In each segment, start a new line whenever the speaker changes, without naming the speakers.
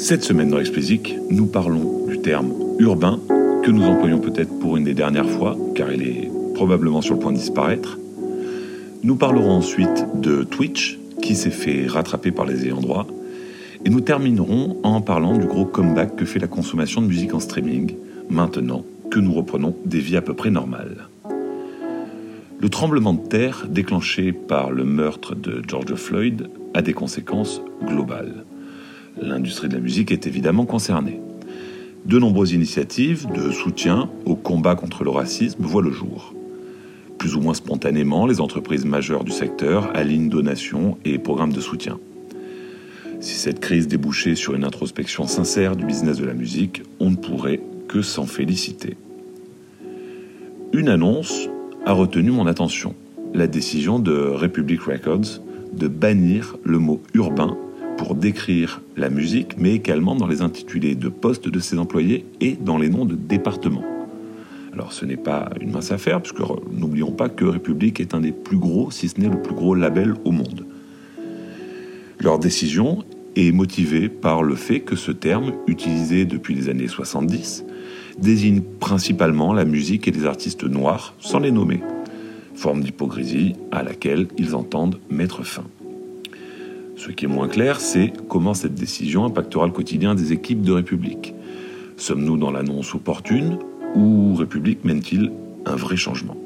Cette semaine dans Explicit, nous parlons du terme urbain que nous employons peut-être pour une des dernières fois, car il est probablement sur le point de disparaître. Nous parlerons ensuite de Twitch, qui s'est fait rattraper par les ayants droit, et nous terminerons en parlant du gros comeback que fait la consommation de musique en streaming, maintenant que nous reprenons des vies à peu près normales. Le tremblement de terre déclenché par le meurtre de George Floyd a des conséquences globales. L'industrie de la musique est évidemment concernée. De nombreuses initiatives de soutien au combat contre le racisme voient le jour. Plus ou moins spontanément, les entreprises majeures du secteur alignent donations et programmes de soutien. Si cette crise débouchait sur une introspection sincère du business de la musique, on ne pourrait que s'en féliciter. Une annonce a retenu mon attention, la décision de Republic Records de bannir le mot urbain pour décrire la musique, mais également dans les intitulés de postes de ses employés et dans les noms de départements. Alors ce n'est pas une mince affaire, puisque n'oublions pas que République est un des plus gros, si ce n'est le plus gros label au monde. Leur décision est motivée par le fait que ce terme, utilisé depuis les années 70, désigne principalement la musique et les artistes noirs sans les nommer, forme d'hypocrisie à laquelle ils entendent mettre fin. Ce qui est moins clair, c'est comment cette décision impactera le quotidien des équipes de République. Sommes-nous dans l'annonce opportune ou République mène-t-il un vrai changement?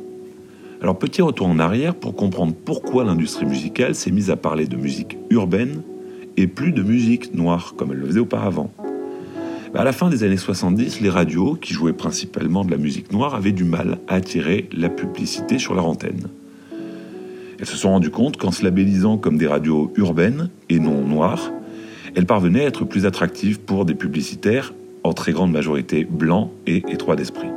Alors petit retour en arrière pour comprendre pourquoi l'industrie musicale s'est mise à parler de musique urbaine et plus de musique noire comme elle le faisait auparavant. À la fin des années 70, les radios, qui jouaient principalement de la musique noire, avaient du mal à attirer la publicité sur leur antenne. Elles se sont rendues compte qu'en se labellisant comme des radios urbaines et non noires, elles parvenaient à être plus attractives pour des publicitaires en très grande majorité blancs et étroits d'esprit.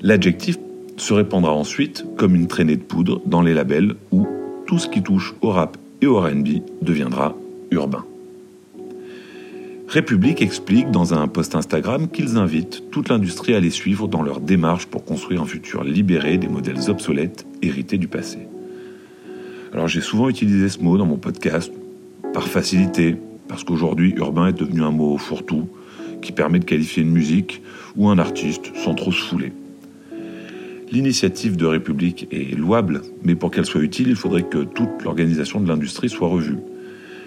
L'adjectif se répandra ensuite comme une traînée de poudre dans les labels où tout ce qui touche au rap et au RB deviendra urbain. République explique dans un post Instagram qu'ils invitent toute l'industrie à les suivre dans leur démarche pour construire un futur libéré des modèles obsolètes hérités du passé. Alors j'ai souvent utilisé ce mot dans mon podcast par facilité, parce qu'aujourd'hui urbain est devenu un mot fourre-tout qui permet de qualifier une musique ou un artiste sans trop se fouler. L'initiative de République est louable, mais pour qu'elle soit utile, il faudrait que toute l'organisation de l'industrie soit revue.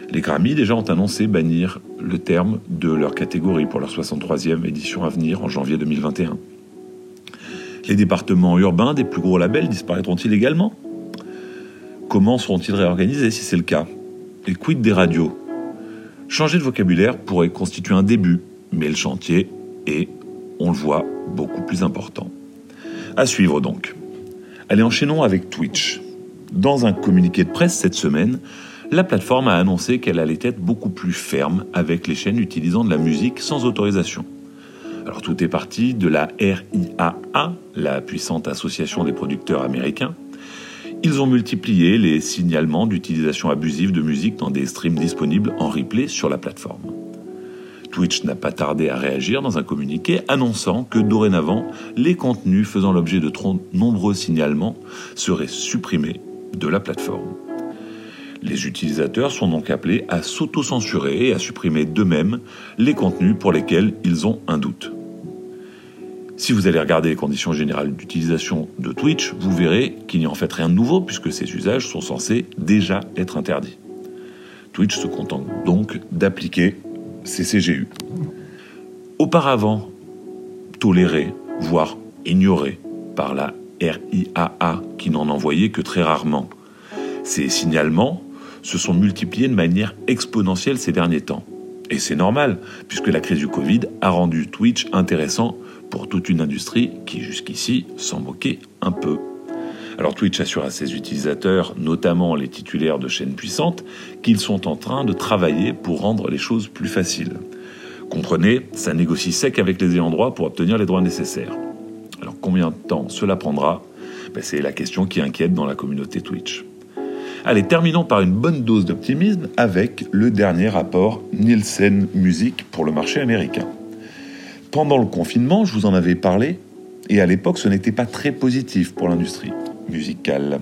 Les Grammy déjà ont annoncé bannir le terme de leur catégorie pour leur 63e édition à venir en janvier 2021. Les départements urbains des plus gros labels disparaîtront-ils également? Comment seront-ils réorganisés si c'est le cas? Et quid des radios Changer de vocabulaire pourrait constituer un début, mais le chantier est, on le voit, beaucoup plus important. À suivre donc. Allez, enchaînons avec Twitch. Dans un communiqué de presse cette semaine, la plateforme a annoncé qu'elle allait être beaucoup plus ferme avec les chaînes utilisant de la musique sans autorisation. Alors tout est parti de la RIAA, la puissante association des producteurs américains, ils ont multiplié les signalements d'utilisation abusive de musique dans des streams disponibles en replay sur la plateforme. Twitch n'a pas tardé à réagir dans un communiqué annonçant que dorénavant, les contenus faisant l'objet de trop nombreux signalements seraient supprimés de la plateforme. Les utilisateurs sont donc appelés à s'auto-censurer et à supprimer d'eux-mêmes les contenus pour lesquels ils ont un doute. Si vous allez regarder les conditions générales d'utilisation de Twitch, vous verrez qu'il n'y a en fait rien de nouveau puisque ces usages sont censés déjà être interdits. Twitch se contente donc d'appliquer ces CGU. Auparavant, toléré, voire ignoré par la RIAA qui n'en envoyait que très rarement. Ces signalements se sont multipliés de manière exponentielle ces derniers temps. Et c'est normal, puisque la crise du Covid a rendu Twitch intéressant pour toute une industrie qui jusqu'ici s'en moquait un peu. Alors Twitch assure à ses utilisateurs, notamment les titulaires de chaînes puissantes, qu'ils sont en train de travailler pour rendre les choses plus faciles. Comprenez, ça négocie sec avec les ayants droit pour obtenir les droits nécessaires. Alors combien de temps cela prendra? Ben, C'est la question qui inquiète dans la communauté Twitch. Allez, terminons par une bonne dose d'optimisme avec le dernier rapport Nielsen Music pour le marché américain pendant le confinement, je vous en avais parlé, et à l'époque, ce n'était pas très positif pour l'industrie musicale.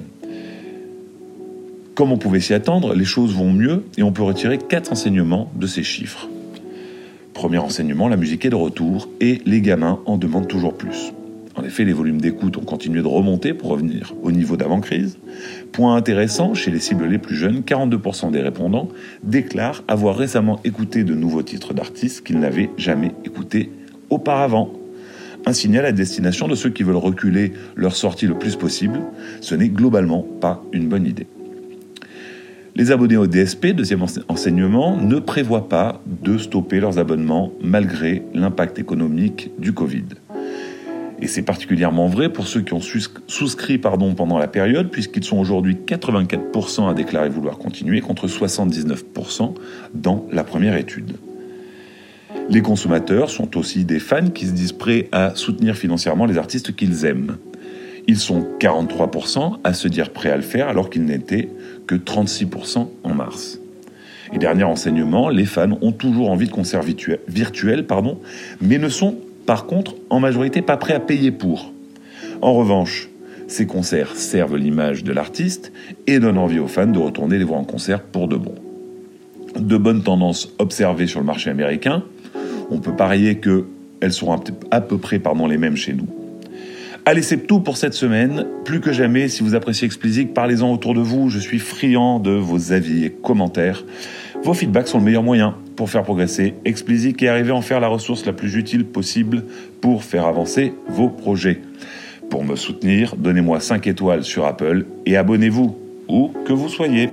Comme on pouvait s'y attendre, les choses vont mieux et on peut retirer quatre enseignements de ces chiffres. Premier enseignement, la musique est de retour et les gamins en demandent toujours plus. En effet, les volumes d'écoute ont continué de remonter pour revenir au niveau d'avant-crise. Point intéressant, chez les cibles les plus jeunes, 42% des répondants déclarent avoir récemment écouté de nouveaux titres d'artistes qu'ils n'avaient jamais écoutés auparavant. Un signal à destination de ceux qui veulent reculer leur sortie le plus possible. Ce n'est globalement pas une bonne idée. Les abonnés au DSP, deuxième enseignement, ne prévoient pas de stopper leurs abonnements malgré l'impact économique du Covid. Et c'est particulièrement vrai pour ceux qui ont souscrit pendant la période, puisqu'ils sont aujourd'hui 84% à déclarer vouloir continuer, contre 79% dans la première étude. Les consommateurs sont aussi des fans qui se disent prêts à soutenir financièrement les artistes qu'ils aiment. Ils sont 43% à se dire prêts à le faire alors qu'ils n'étaient que 36% en mars. Et dernier enseignement, les fans ont toujours envie de concerts virtuels, pardon, mais ne sont par contre en majorité pas prêts à payer pour. En revanche, ces concerts servent l'image de l'artiste et donnent envie aux fans de retourner les voir en concert pour de bon. De bonnes tendances observées sur le marché américain, on peut parier qu'elles seront à peu près pardon, les mêmes chez nous. Allez, c'est tout pour cette semaine. Plus que jamais, si vous appréciez Explicit, parlez-en autour de vous. Je suis friand de vos avis et commentaires. Vos feedbacks sont le meilleur moyen pour faire progresser Explicit et arriver à en faire la ressource la plus utile possible pour faire avancer vos projets. Pour me soutenir, donnez-moi 5 étoiles sur Apple et abonnez-vous, où que vous soyez.